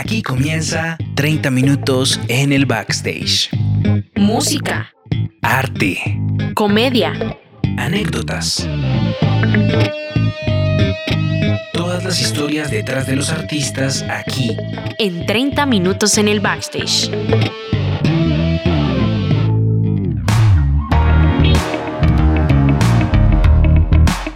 Aquí comienza 30 minutos en el backstage. Música, Arte, comedia, anécdotas. Todas las historias detrás de los artistas aquí. en 30 minutos en el backstage.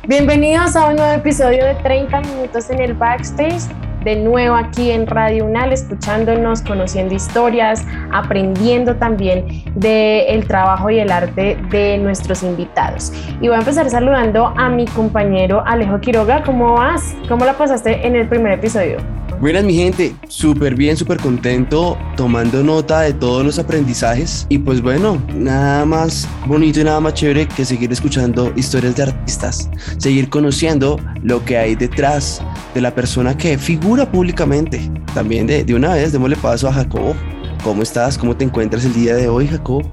Bienvenidos a un nuevo episodio de 30 minutos en el backstage. De nuevo aquí en Radio Unal, escuchándonos, conociendo historias, aprendiendo también del trabajo y el arte de nuestros invitados. Y voy a empezar saludando a mi compañero Alejo Quiroga. ¿Cómo vas? ¿Cómo la pasaste en el primer episodio? Buenas mi gente, súper bien, súper contento, tomando nota de todos los aprendizajes y pues bueno, nada más bonito y nada más chévere que seguir escuchando historias de artistas, seguir conociendo lo que hay detrás de la persona que figura públicamente. También de, de una vez, démosle paso a Jacobo. ¿Cómo estás? ¿Cómo te encuentras el día de hoy, Jacobo?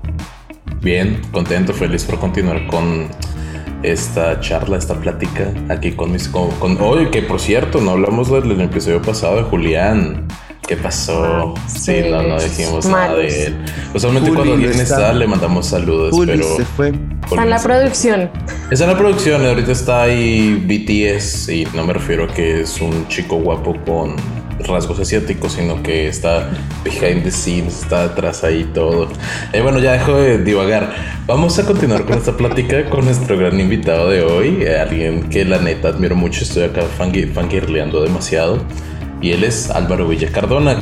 Bien, contento, feliz por continuar con esta charla, esta plática aquí con mis... Con, con- Oye, que por cierto, no hablamos del, del episodio pasado de Julián. ¿Qué pasó? Sí, sí, no, no dijimos nada de él. Usualmente Juli cuando alguien está. está, le mandamos saludos, Juli pero... se fue. Está en la producción. Está en la producción, ahorita está ahí BTS y no me refiero a que es un chico guapo con rasgos asiáticos, sino que está behind the scenes, está atrás ahí todo. Eh, bueno, ya dejo de divagar. Vamos a continuar con esta plática con nuestro gran invitado de hoy, eh, alguien que la neta admiro mucho, estoy acá fangi- fangirleando demasiado, y él es Álvaro Villa Cardona.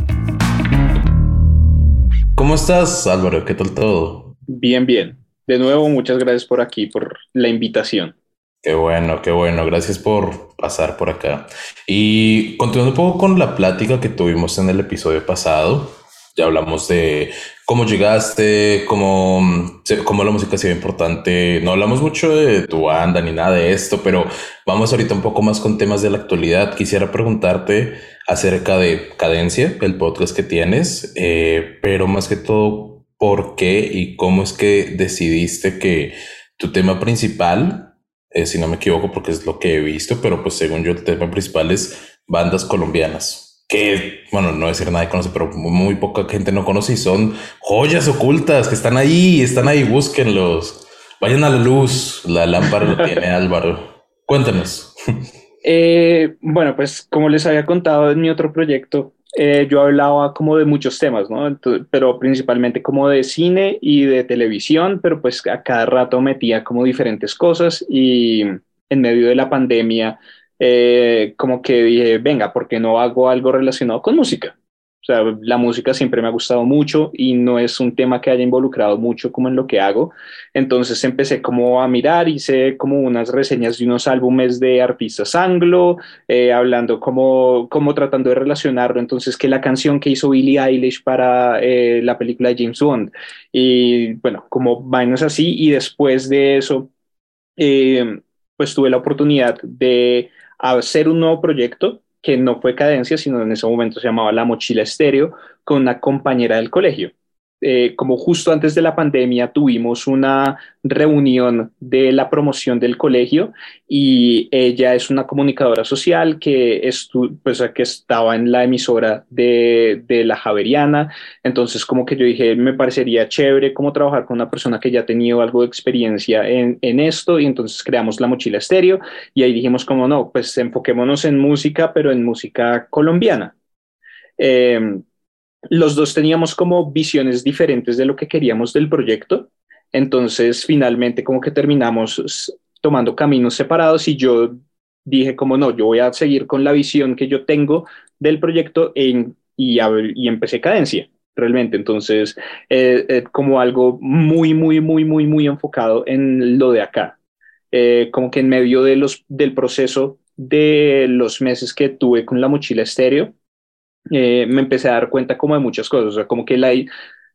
¿Cómo estás, Álvaro? ¿Qué tal todo? Bien, bien. De nuevo, muchas gracias por aquí, por la invitación. Qué bueno, qué bueno. Gracias por pasar por acá. Y continuando un poco con la plática que tuvimos en el episodio pasado, ya hablamos de cómo llegaste, cómo, cómo la música ha sido importante. No hablamos mucho de tu banda ni nada de esto, pero vamos ahorita un poco más con temas de la actualidad. Quisiera preguntarte acerca de Cadencia, el podcast que tienes, eh, pero más que todo, ¿por qué y cómo es que decidiste que tu tema principal eh, si no me equivoco, porque es lo que he visto, pero pues según yo el tema principal es bandas colombianas, que, bueno, no decir nadie conoce, pero muy, muy poca gente no conoce y son joyas ocultas que están ahí, están ahí, búsquenlos, vayan a la luz, la lámpara lo tiene Álvaro. Cuéntanos. Eh, bueno, pues como les había contado en mi otro proyecto, eh, yo hablaba como de muchos temas, ¿no? Pero principalmente como de cine y de televisión, pero pues a cada rato metía como diferentes cosas y en medio de la pandemia, eh, como que dije, venga, ¿por qué no hago algo relacionado con música? La música siempre me ha gustado mucho y no es un tema que haya involucrado mucho como en lo que hago. Entonces empecé como a mirar, hice como unas reseñas de unos álbumes de artistas anglo, eh, hablando como, como tratando de relacionarlo. Entonces que la canción que hizo Billie Eilish para eh, la película de James Bond. Y bueno, como vainas así. Y después de eso, eh, pues tuve la oportunidad de hacer un nuevo proyecto que no fue Cadencia, sino en ese momento se llamaba La Mochila Estéreo, con una compañera del colegio. Eh, como justo antes de la pandemia tuvimos una reunión de la promoción del colegio y ella es una comunicadora social que, estu pues, que estaba en la emisora de, de la Javeriana, entonces como que yo dije, me parecería chévere como trabajar con una persona que ya ha tenido algo de experiencia en, en esto y entonces creamos la mochila estéreo y ahí dijimos como no, pues enfoquémonos en música, pero en música colombiana. Eh, los dos teníamos como visiones diferentes de lo que queríamos del proyecto, entonces finalmente como que terminamos tomando caminos separados y yo dije como no, yo voy a seguir con la visión que yo tengo del proyecto en, y, a, empecé cadencia realmente, entonces eh, eh, como algo muy, muy, muy, muy, muy enfocado en lo de acá, eh, como que en medio de los, del proceso de los meses que tuve con la mochila estéreo, eh, me empecé a dar cuenta como de muchas cosas, o sea, como que la,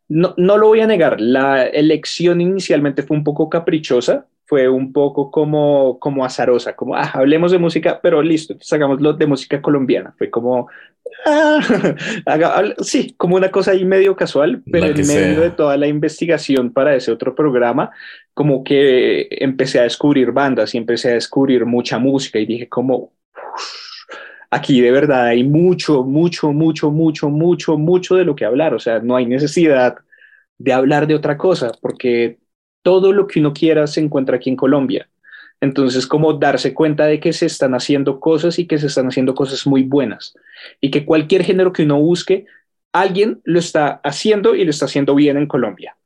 no, no lo voy a negar, la elección inicialmente fue un poco caprichosa, fue un poco como, como azarosa, como, ah, hablemos de música, pero listo, hagámoslo de música colombiana, fue como, ah, sí, como una cosa ahí medio casual, pero en medio sea. de toda la investigación para ese otro programa, como que empecé a descubrir bandas y empecé a descubrir mucha música y dije como, aquí de verdad hay mucho, mucho, mucho, mucho, mucho, mucho de lo que hablar. O sea, no hay necesidad de hablar de otra cosa, porque todo lo que uno quiera se encuentra aquí en Colombia. Entonces, como darse cuenta de que se están haciendo cosas y que se están haciendo cosas muy buenas y que cualquier género que uno busque, alguien lo está haciendo y lo está haciendo bien en Colombia.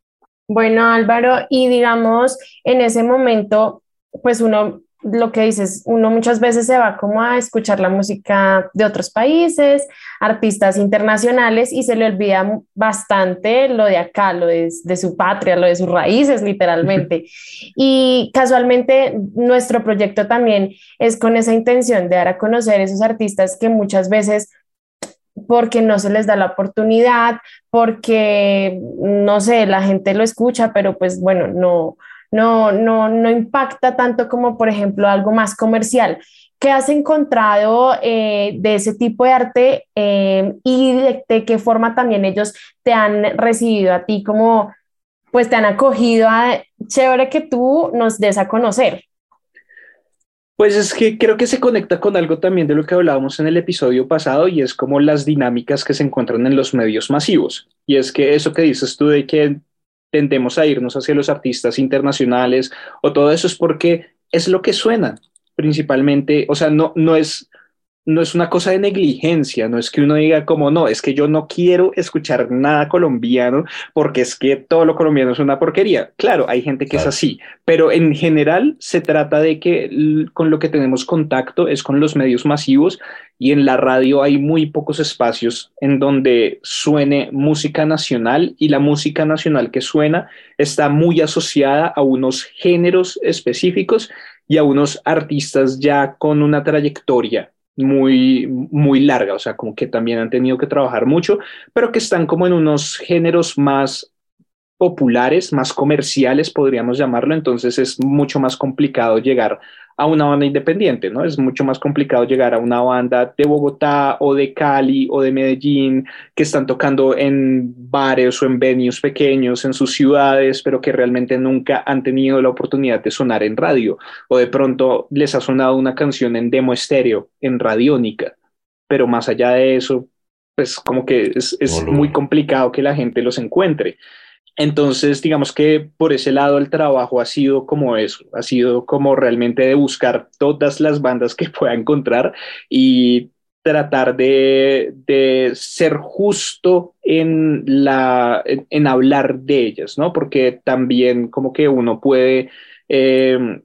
Bueno, Álvaro, y digamos, en ese momento, pues uno lo que dices, uno muchas veces se va como a escuchar la música de otros países, artistas internacionales y se le olvida bastante lo de acá, lo de, de su patria, lo de sus raíces, literalmente. y casualmente nuestro proyecto también es con esa intención de dar a conocer esos artistas que muchas veces porque no se les da la oportunidad, porque, no sé, la gente lo escucha, pero pues bueno, no, no, no, no impacta tanto como, por ejemplo, algo más comercial. ¿Qué has encontrado eh, de ese tipo de arte eh, y de, qué forma también ellos te han recibido a ti como, pues te han acogido a, chévere que tú nos des a conocer? Pues es que creo que se conecta con algo también de lo que hablábamos en el episodio pasado y es como las dinámicas que se encuentran en los medios masivos. Y es que eso que dices tú de que tendemos a irnos hacia los artistas internacionales o todo eso es porque es lo que suena principalmente, o sea, no, no es no es una cosa de negligencia, no es que uno diga como no, es que yo no quiero escuchar nada colombiano porque es que todo lo colombiano es una porquería. Claro, hay gente que es así, pero en general se trata de que con lo que tenemos contacto es con los medios masivos y en la radio hay muy pocos espacios en donde suene música nacional y la música nacional que suena está muy asociada a unos géneros específicos y a unos artistas ya con una trayectoria muy, muy larga, o sea, como que también han tenido que trabajar mucho, pero que están como en unos géneros más populares, más comerciales, podríamos llamarlo, entonces es mucho más complicado llegar a una banda independiente, ¿no? Es mucho más complicado llegar a una banda de Bogotá o de Cali o de Medellín que están tocando en bares o en venues pequeños en sus ciudades, pero que realmente nunca han tenido la oportunidad de sonar en radio o de pronto les ha sonado una canción en demo estéreo, en radiónica, pero más allá de eso, pues como que es, es muy complicado que la gente los encuentre. Entonces, digamos que por ese lado el trabajo ha sido como eso, ha sido como realmente de buscar todas las bandas que pueda encontrar y tratar de, ser justo en, la, en, hablar de ellas, ¿no? Porque también como que uno puede eh,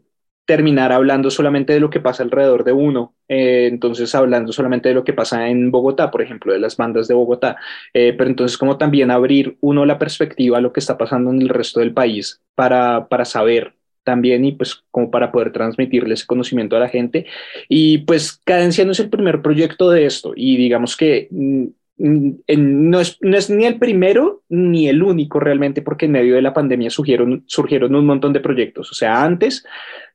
terminar hablando solamente de lo que pasa alrededor de uno. Eh, entonces, hablando solamente de lo que pasa en Bogotá, por ejemplo, de las bandas de Bogotá. Eh, pero entonces, como también abrir uno la perspectiva a lo que está pasando en el resto del país para, para saber también y pues como para poder transmitirle ese conocimiento a la gente. Y pues Cadencia no es el primer proyecto de esto y digamos que no es, no es, ni el primero ni el único realmente, porque en medio de la pandemia surgieron, surgieron un montón de proyectos. O sea, antes,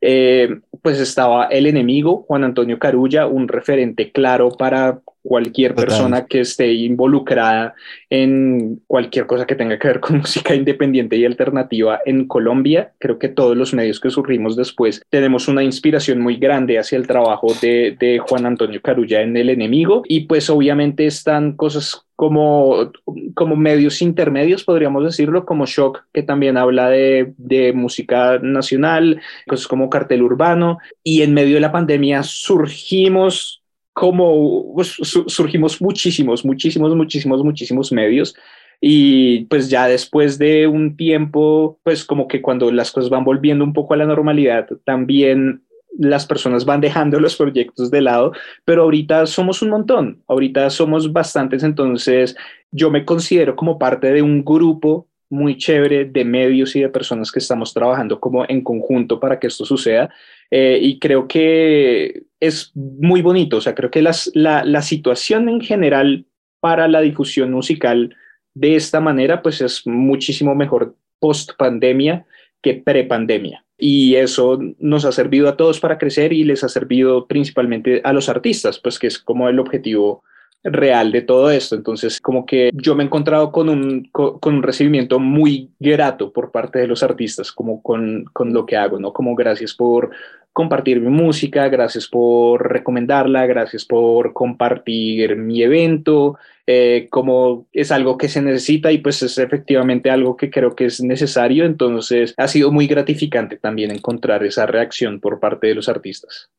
eh, pues estaba el enemigo, Juan Antonio Carulla, un referente claro para cualquier persona que esté involucrada en cualquier cosa que tenga que ver con música independiente y alternativa en Colombia. Creo que todos los medios que surgimos después tenemos una inspiración muy grande hacia el trabajo de, de Juan Antonio Carulla en El Enemigo. Y pues obviamente están cosas como, como medios intermedios, podríamos decirlo, como Shock, que también habla de, de, música nacional, cosas como Cartel Urbano, y en medio de la pandemia surgimos como pues, surgimos muchísimos, muchísimos, muchísimos, muchísimos medios. Y pues ya después de un tiempo, pues como que cuando las cosas van volviendo un poco a la normalidad, también las personas van dejando los proyectos de lado, pero ahorita somos un montón, ahorita somos bastantes, entonces yo me considero como parte de un grupo muy chévere de medios y de personas que estamos trabajando como en conjunto para que esto suceda. Eh, y creo que es muy bonito, o sea, creo que las, la, la situación en general para la difusión musical de esta manera, pues es muchísimo mejor post pandemia que pre pandemia. Y eso nos ha servido a todos para crecer y les ha servido principalmente a los artistas, pues que es como el objetivo real de todo esto. Entonces, como que yo me he encontrado con un, con, un recibimiento muy grato por parte de los artistas, como con, con, lo que hago, ¿no? Como gracias por, compartir mi música, gracias por recomendarla, gracias por compartir mi evento, eh, como es algo que se necesita y pues es efectivamente algo que creo que es necesario, entonces ha sido muy gratificante también encontrar esa reacción por parte de los artistas.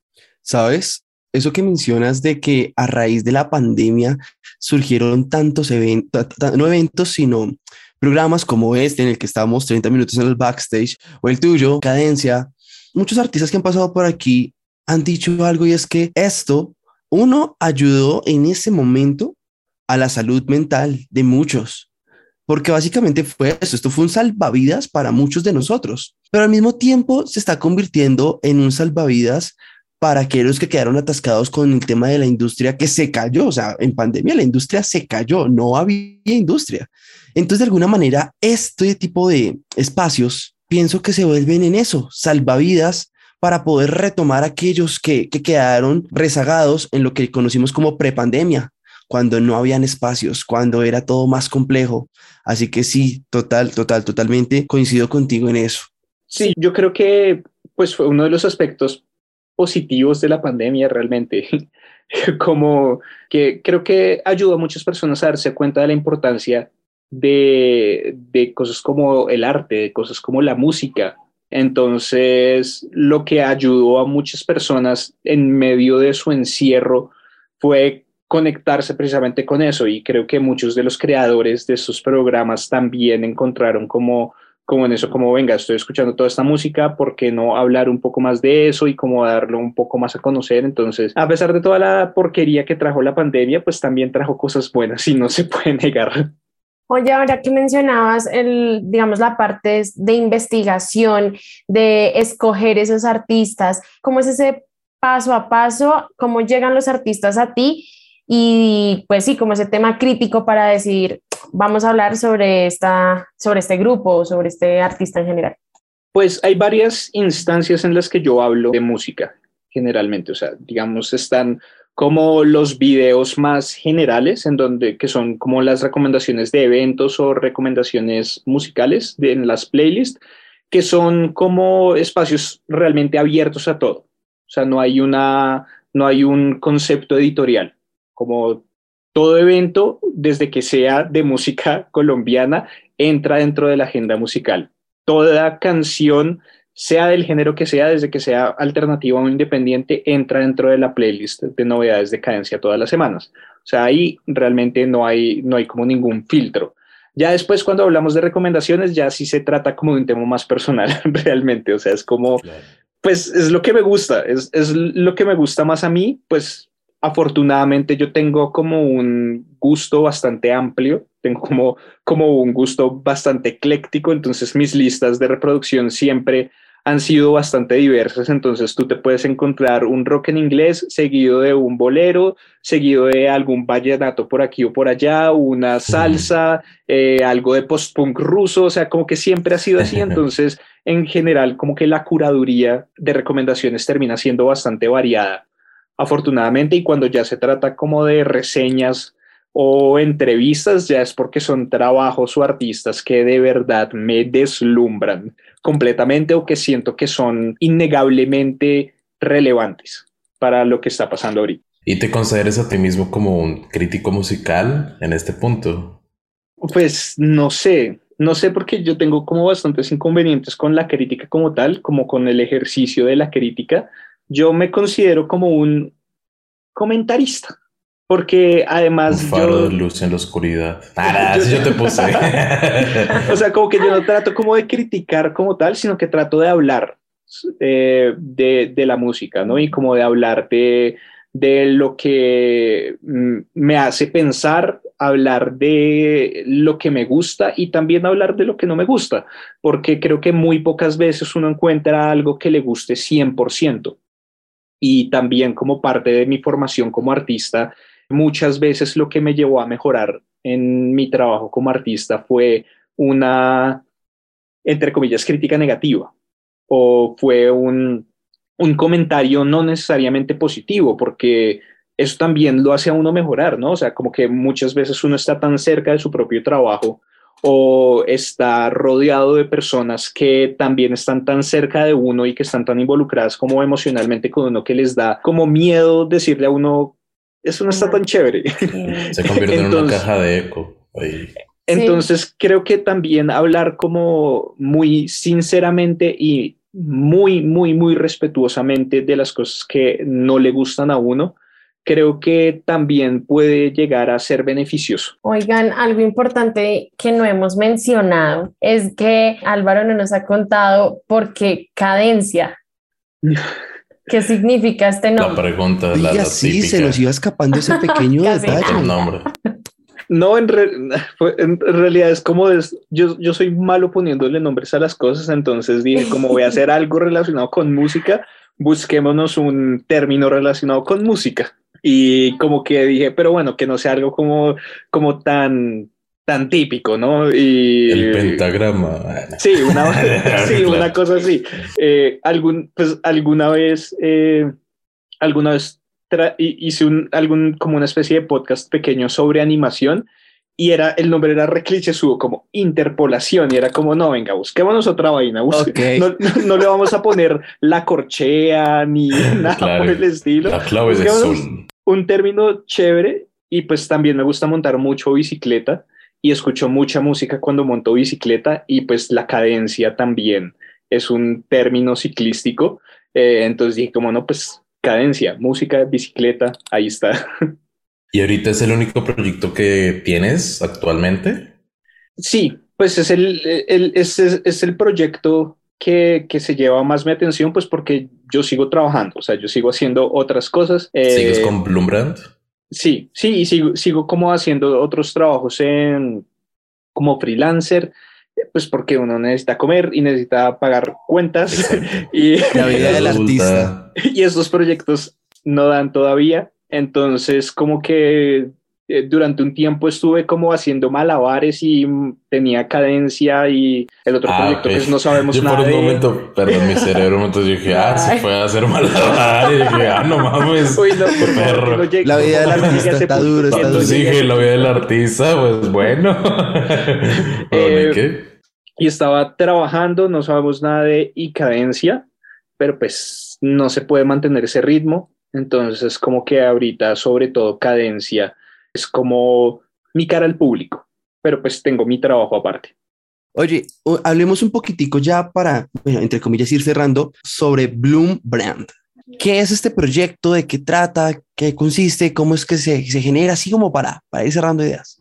¿Sabes? Eso que mencionas de que a raíz de la pandemia surgieron tantos eventos, no eventos, sino programas como este en el que estamos 30 minutos en el backstage o el tuyo, Cadencia, muchos artistas que han pasado por aquí han dicho algo y es que esto, uno, ayudó en ese momento a la salud mental de muchos, porque básicamente fue eso, esto fue un salvavidas para muchos de nosotros, pero al mismo tiempo se está convirtiendo en un salvavidas para aquellos que quedaron atascados con el tema de la industria que se cayó, o sea, en pandemia la industria se cayó, no había industria. Entonces, de alguna manera, este tipo de espacios pienso que se vuelven en eso, salvavidas para poder retomar aquellos que, quedaron rezagados en lo que conocimos como prepandemia, cuando no habían espacios, cuando era todo más complejo. Así que sí, total, total, totalmente coincido contigo en eso. Sí, yo creo que pues fue uno de los aspectos positivos de la pandemia realmente, como que creo que ayudó a muchas personas a darse cuenta de la importancia de, de cosas como el arte, de cosas como la música. Entonces, lo que ayudó a muchas personas en medio de su encierro fue conectarse precisamente con eso y creo que muchos de los creadores de estos programas también encontraron como como en eso, como venga, estoy escuchando toda esta música, ¿por qué no hablar un poco más de eso y cómo darlo un poco más a conocer? Entonces, a pesar de toda la porquería que trajo la pandemia, pues también trajo cosas buenas y no se puede negar. Oye, ahora que mencionabas el, digamos, la parte de investigación, de escoger esos artistas, ¿cómo es ese paso a paso? ¿Cómo llegan los artistas a ti? Y pues sí, como ese tema crítico para decir, vamos a hablar sobre, esta, sobre este grupo, sobre este artista en general. Pues hay varias instancias en las que yo hablo de música, generalmente. O sea, digamos, están como los videos más generales, en donde que son como las recomendaciones de eventos o recomendaciones musicales en las playlists, que son como espacios realmente abiertos a todo. O sea, no hay una, no hay un concepto editorial, como todo evento, desde que sea de música colombiana, entra dentro de la agenda musical. Toda canción sea del género que sea, desde que sea alternativa o independiente, entra dentro de la playlist de novedades de cadencia todas las semanas. O sea, ahí realmente no hay, no hay como ningún filtro. Ya después, cuando hablamos de recomendaciones, ya sí se trata como de un tema más personal, realmente. O sea, es como, pues es lo que me gusta, es, es lo que me gusta más a mí, pues afortunadamente yo tengo como un gusto bastante amplio, tengo como, como un gusto bastante ecléctico, entonces mis listas de reproducción siempre han sido bastante diversas, entonces tú te puedes encontrar un rock en inglés seguido de un bolero, seguido de algún vallenato por aquí o por allá, una salsa, eh, algo de post-punk ruso, o sea, como que siempre ha sido así, entonces en general como que la curaduría de recomendaciones termina siendo bastante variada, afortunadamente, y cuando ya se trata como de reseñas o entrevistas, ya es porque son trabajos o artistas que de verdad me deslumbran completamente o que siento que son innegablemente relevantes para lo que está pasando ahorita. ¿Y te consideras a ti mismo como un crítico musical en este punto? Pues no sé, no sé porque yo tengo como bastantes inconvenientes con la crítica como tal, como con el ejercicio de la crítica. Yo me considero como un comentarista porque además. Un faro de luz en la oscuridad. Yo, yo te puse. o sea, como que yo no trato como de criticar como tal, sino que trato de hablar eh, de, de, la música, ¿no? Y como de hablar de, de lo que mm, me hace pensar, hablar de lo que me gusta y también hablar de lo que no me gusta, porque creo que muy pocas veces uno encuentra algo que le guste 100%. Y también como parte de mi formación como artista, muchas veces lo que me llevó a mejorar en mi trabajo como artista fue una, entre comillas, crítica negativa o fue un, un comentario no necesariamente positivo, porque eso también lo hace a uno mejorar, ¿no? O sea, como que muchas veces uno está tan cerca de su propio trabajo o está rodeado de personas que también están tan cerca de uno y que están tan involucradas como emocionalmente con uno que les da como miedo decirle a uno, eso no está tan chévere. Se convierte en una caja de eco. Entonces creo que también hablar como muy sinceramente y muy, muy, muy respetuosamente de las cosas que no le gustan a uno, creo que también puede llegar a ser beneficioso. Oigan, algo importante que no hemos mencionado es que Álvaro no nos ha contado por qué cadencia. ¿Qué significa este nombre? La pregunta, la, la sí, se nos iba escapando ese pequeño detalle. El nombre. No, en, en, realidad es como es, yo, yo soy malo poniéndole nombres a las cosas, entonces dije, como voy a hacer algo relacionado con música, busquémonos un término relacionado con música. Y como que dije, pero bueno, que no sea algo como, como tan, tan típico, ¿no? Y, el pentagrama. Sí, una, sí, una cosa así. Eh, algún, pues, alguna vez, eh, alguna vez hice un, algún, como una especie de podcast pequeño sobre animación y era, el nombre era subo como interpolación, y era como, no, venga, busquémonos otra vaina, no, no, le vamos a poner la corchea ni nada por el estilo. La clave de Un término chévere, y pues también me gusta montar mucho bicicleta, y escucho mucha música cuando monto bicicleta, y pues la cadencia también es un término ciclístico, eh, entonces dije como, no, pues cadencia, música, bicicleta, ahí está. ¿Y ahorita es el único proyecto que tienes actualmente? Sí, pues es el, el es, es, el proyecto que, que, se lleva más mi atención, pues porque yo sigo trabajando, o sea, yo sigo haciendo otras cosas. ¿Sigues eh, con Bloombrand? Sí, sí, y sigo, sigo como haciendo otros trabajos en, como freelancer pues porque uno necesita comer y necesita pagar cuentas. Y la vida del artista. y estos proyectos no dan todavía. Entonces como que eh, durante un tiempo estuve como haciendo malabares y tenía cadencia y el otro ah, proyecto pues no sabemos yo nada. por un momento, perdón, mi cerebro, entonces dije, ah, se puede hacer malabares. Y dije, ah, no mames. Uy, no, perro. la vida del artista está duro, está duro. dije, la vida del artista, pues bueno. eh, ¿Qué? y estaba trabajando, no sabemos nada de y cadencia, pero pues no se puede mantener ese ritmo. Entonces, como que ahorita, sobre todo cadencia, es como mi cara al público, pero pues tengo mi trabajo aparte. Oye, hablemos un poquitico ya para, entre comillas, ir cerrando sobre Bloom Brand. ¿Qué es este proyecto? ¿De qué trata? ¿Qué consiste? ¿Cómo es que se, se genera? Así como para, para ir cerrando ideas.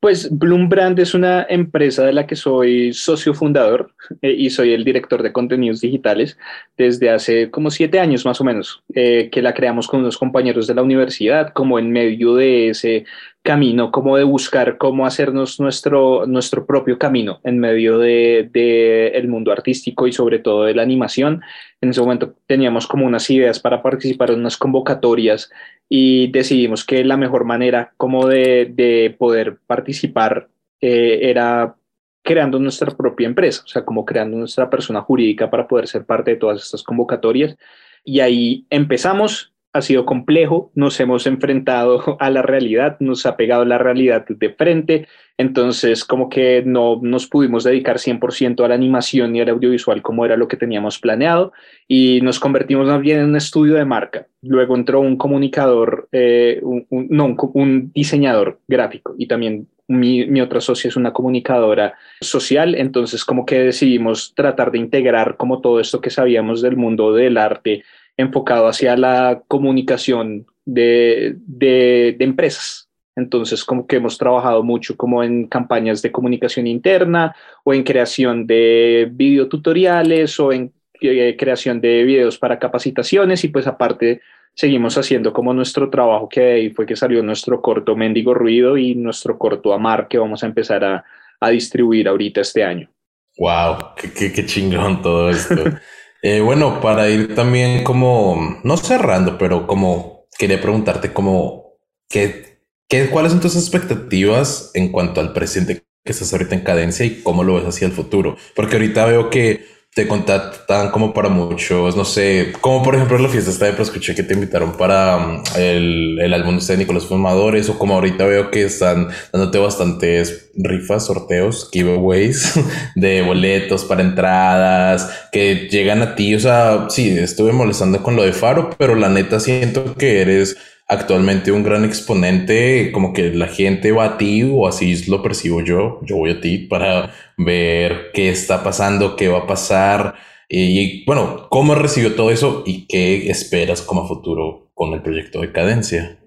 Pues Bloom Brand es una empresa de la que soy socio fundador eh, y soy el director de contenidos digitales desde hace como siete años más o menos, eh, que la creamos con unos compañeros de la universidad, como en medio de ese camino, como de buscar cómo hacernos nuestro, nuestro propio camino en medio del de, el mundo artístico y sobre todo de la animación. En ese momento teníamos como unas ideas para participar en unas convocatorias y decidimos que la mejor manera como de, de poder participar eh, era creando nuestra propia empresa, o sea, como creando nuestra persona jurídica para poder ser parte de todas estas convocatorias. Y ahí empezamos, ha sido complejo, nos hemos enfrentado a la realidad, nos ha pegado la realidad de frente, entonces como que no nos pudimos dedicar 100% a la animación y al audiovisual como era lo que teníamos planeado y nos convertimos más bien en un estudio de marca. Luego entró un comunicador, eh, no, un diseñador gráfico y también mi, otra socia es una comunicadora social, entonces como que decidimos tratar de integrar como todo esto que sabíamos del mundo del arte enfocado hacia la comunicación de, de, empresas. Entonces, como que hemos trabajado mucho como en campañas de comunicación interna o en creación de videotutoriales o en eh, creación de videos para capacitaciones y pues aparte seguimos haciendo como nuestro trabajo que ahí fue que salió nuestro corto Mendigo Ruido y nuestro corto Amar que vamos a empezar a, a distribuir ahorita este año. Wow, qué, qué, qué chingón todo esto. Eh, bueno, para ir también como, no cerrando, pero como quería preguntarte como, ¿qué, qué, ¿cuáles son tus expectativas en cuanto al presente que estás ahorita en cadencia y cómo lo ves hacia el futuro? Porque ahorita veo que te contactan como para muchos, no sé, como por ejemplo la fiesta esta de pero escuché que te invitaron para um, el, el álbum de Nicolás Fumadores o como ahorita veo que están dándote bastantes rifas, sorteos, giveaways de boletos para entradas que llegan a ti, o sea, sí, estuve molestando con lo de Faro, pero la neta siento que eres actualmente un gran exponente, como que la gente va a ti o así lo percibo yo, yo voy a ti para ver qué está pasando, qué va a pasar y, bueno, cómo recibió todo eso y qué esperas como futuro con el proyecto de Cadencia.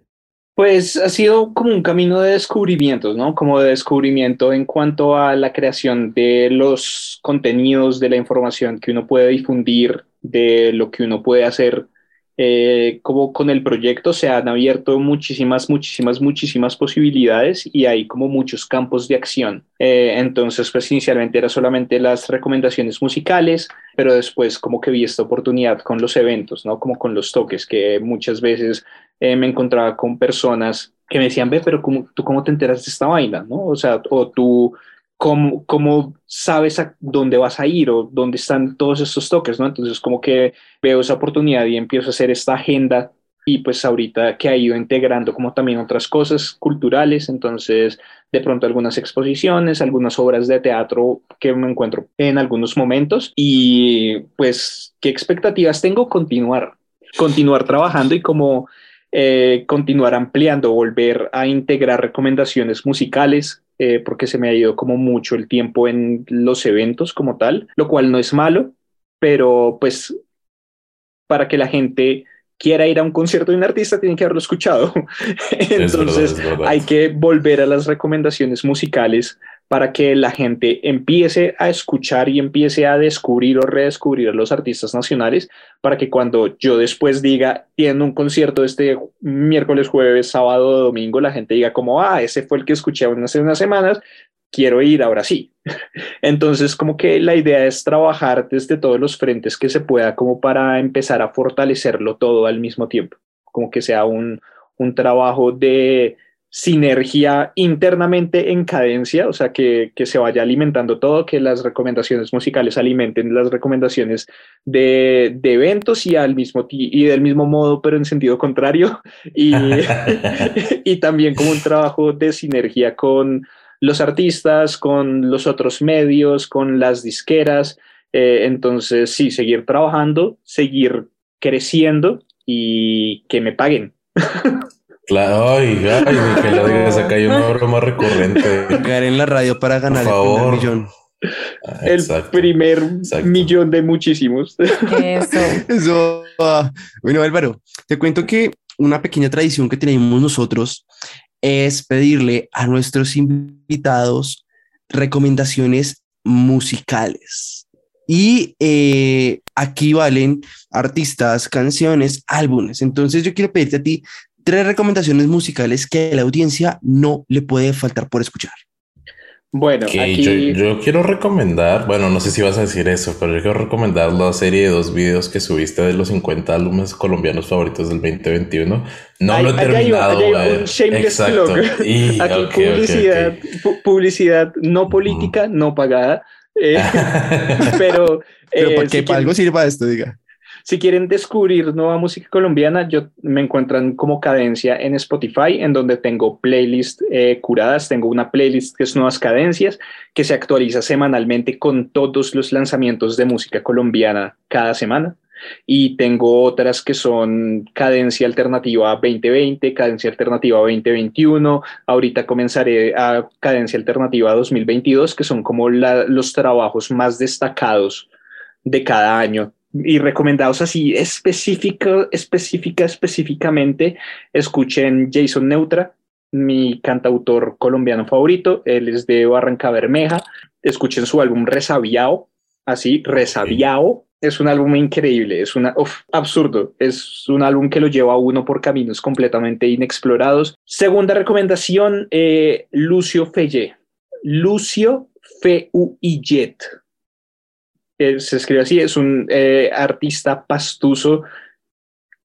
Pues ha sido como un camino de descubrimientos, ¿no? Como de descubrimiento en cuanto a la creación de los contenidos, de la información que uno puede difundir, de lo que uno puede hacer eh, como con el proyecto se han abierto muchísimas, muchísimas, muchísimas posibilidades y hay como muchos campos de acción. Eh, entonces, pues inicialmente era solamente las recomendaciones musicales, pero después como que vi esta oportunidad con los eventos, ¿no? Como con los toques, que muchas veces eh, me encontraba con personas que me decían, ve, pero ¿cómo, ¿tú cómo te enteras de esta vaina? ¿no? O sea, o tú cómo, cómo sabes a dónde vas a ir o dónde están todos estos toques, ¿no? Entonces como que veo esa oportunidad y empiezo a hacer esta agenda y pues ahorita que ha ido integrando como también otras cosas culturales, entonces de pronto algunas exposiciones, algunas obras de teatro que me encuentro en algunos momentos y pues qué expectativas tengo continuar, continuar trabajando y como eh, continuar ampliando, volver a integrar recomendaciones musicales, eh, porque se me ha ido como mucho el tiempo en los eventos como tal, lo cual no es malo, pero pues para que la gente quiera ir a un concierto de un artista, tienen que haberlo escuchado. Entonces hay que volver a las recomendaciones musicales para que la gente empiece a escuchar y empiece a descubrir o redescubrir a los artistas nacionales, para que cuando yo después diga, tiene un concierto este miércoles, jueves, sábado, domingo, la gente diga como, ah, ese fue el que escuché hace unas semanas, quiero ir ahora sí. Entonces, como que la idea es trabajar desde todos los frentes que se pueda, como para empezar a fortalecerlo todo al mismo tiempo, como que sea un, un trabajo de sinergia internamente en cadencia, o sea, que, que, se vaya alimentando todo, que las recomendaciones musicales alimenten las recomendaciones de, de eventos y, al mismo y del mismo modo, pero en sentido contrario, y, y también como un trabajo de sinergia con los artistas, con los otros medios, con las disqueras. Eh, entonces, sí, seguir trabajando, seguir creciendo y que me paguen. Claro, ay, ay, que lo digas acá hay una broma recurrente. Caer en la radio para ganar el millón. Ah, el primer millón de muchísimos. Eso. Eso. Ah. Bueno, Álvaro, te cuento que una pequeña tradición que tenemos nosotros es pedirle a nuestros invitados recomendaciones musicales. Y eh, aquí valen artistas, canciones, álbumes. Entonces yo quiero pedirte a ti tres recomendaciones musicales que a la audiencia no le puede faltar por escuchar. Bueno, aquí... yo, quiero recomendar, bueno, no sé si vas a decir eso, pero yo quiero recomendar la serie de dos videos que subiste de los 50 álbumes colombianos favoritos del 2021. No lo he terminado. un Exacto. Y, aquí publicidad, publicidad no política, no pagada. Eh, pero, pero para eh, que algo sirva esto, diga. Si quieren descubrir nueva música colombiana, yo me encuentran como Cadencia en Spotify, en donde tengo playlists eh, curadas. Tengo una playlist que es Nuevas Cadencias, que se actualiza semanalmente con todos los lanzamientos de música colombiana cada semana. Y tengo otras que son Cadencia Alternativa 2020, Cadencia Alternativa 2021. Ahorita comenzaré a Cadencia Alternativa 2022, que son como los trabajos más destacados de cada año y recomendados así específica, específica, específicamente, escuchen Jason Neutra, mi cantautor colombiano favorito, él es de Barranca Bermeja, escuchen su álbum Resabiao, así, Resabiao, es un álbum increíble, es una, absurdo, es un álbum que lo lleva a uno por caminos completamente inexplorados. Segunda recomendación, eh, Lucio Felle, Lucio Feuillet se escribe así, es un eh, artista pastuso,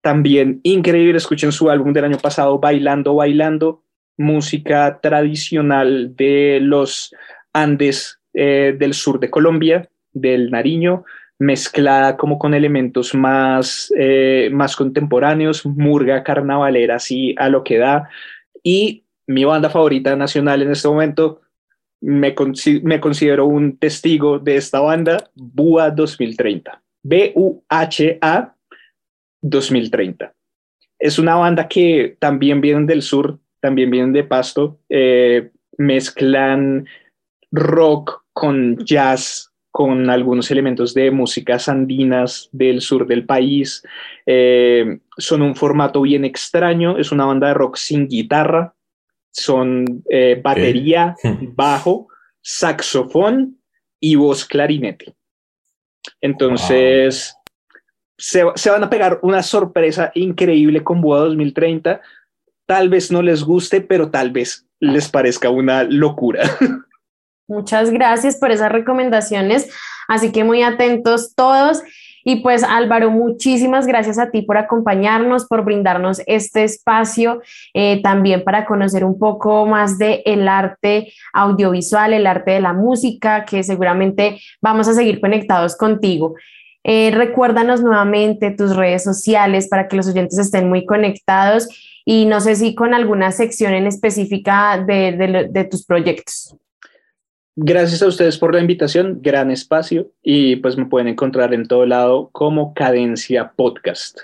también increíble, escuchen su álbum del año pasado, Bailando, Bailando, música tradicional de los Andes eh, del sur de Colombia, del Nariño, mezclada como con elementos más, eh, más contemporáneos, murga carnavalera, así a lo que da. Y mi banda favorita nacional en este momento, me, me considero un testigo de esta banda, BUA 2030. B-U-H-A 2030. Es una banda que también vienen del sur, también vienen de Pasto, eh, mezclan rock con jazz, con algunos elementos de músicas andinas del sur del país. Eh, son un formato bien extraño, es una banda de rock sin guitarra, son eh, batería, bajo, saxofón y voz clarinete. Entonces, se, van a pegar una sorpresa increíble con Boa 2030. Tal vez no les guste, pero tal vez les parezca una locura. Muchas gracias por esas recomendaciones. Así que muy atentos todos. Y pues Álvaro, muchísimas gracias a ti por acompañarnos, por brindarnos este espacio, eh, también para conocer un poco más de el arte audiovisual, el arte de la música, que seguramente vamos a seguir conectados contigo. Eh, recuérdanos nuevamente tus redes sociales para que los oyentes estén muy conectados y no sé si con alguna sección en específica de tus proyectos. Gracias a ustedes por la invitación, gran espacio y pues me pueden encontrar en todo lado como Cadencia Podcast.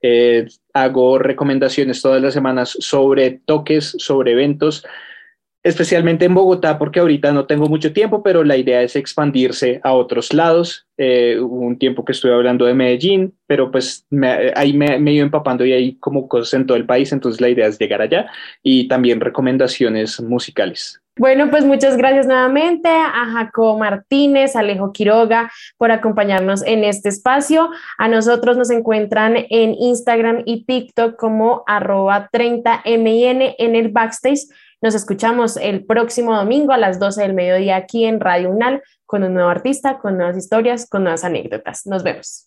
Eh, hago recomendaciones todas las semanas sobre toques, sobre eventos, especialmente en Bogotá, porque ahorita no tengo mucho tiempo, pero la idea es expandirse a otros lados. Eh, hubo un tiempo que estuve hablando de Medellín, pero pues ahí me, me ido empapando y hay como cosas en todo el país, entonces la idea es llegar allá y también recomendaciones musicales. Bueno, pues muchas gracias nuevamente a Jacob Martínez, Alejo Quiroga por acompañarnos en este espacio. A nosotros nos encuentran en Instagram y TikTok como arroba 30min en el backstage. Nos escuchamos el próximo domingo a las 12 del mediodía aquí en Radio Unal con un nuevo artista, con nuevas historias, con nuevas anécdotas. Nos vemos.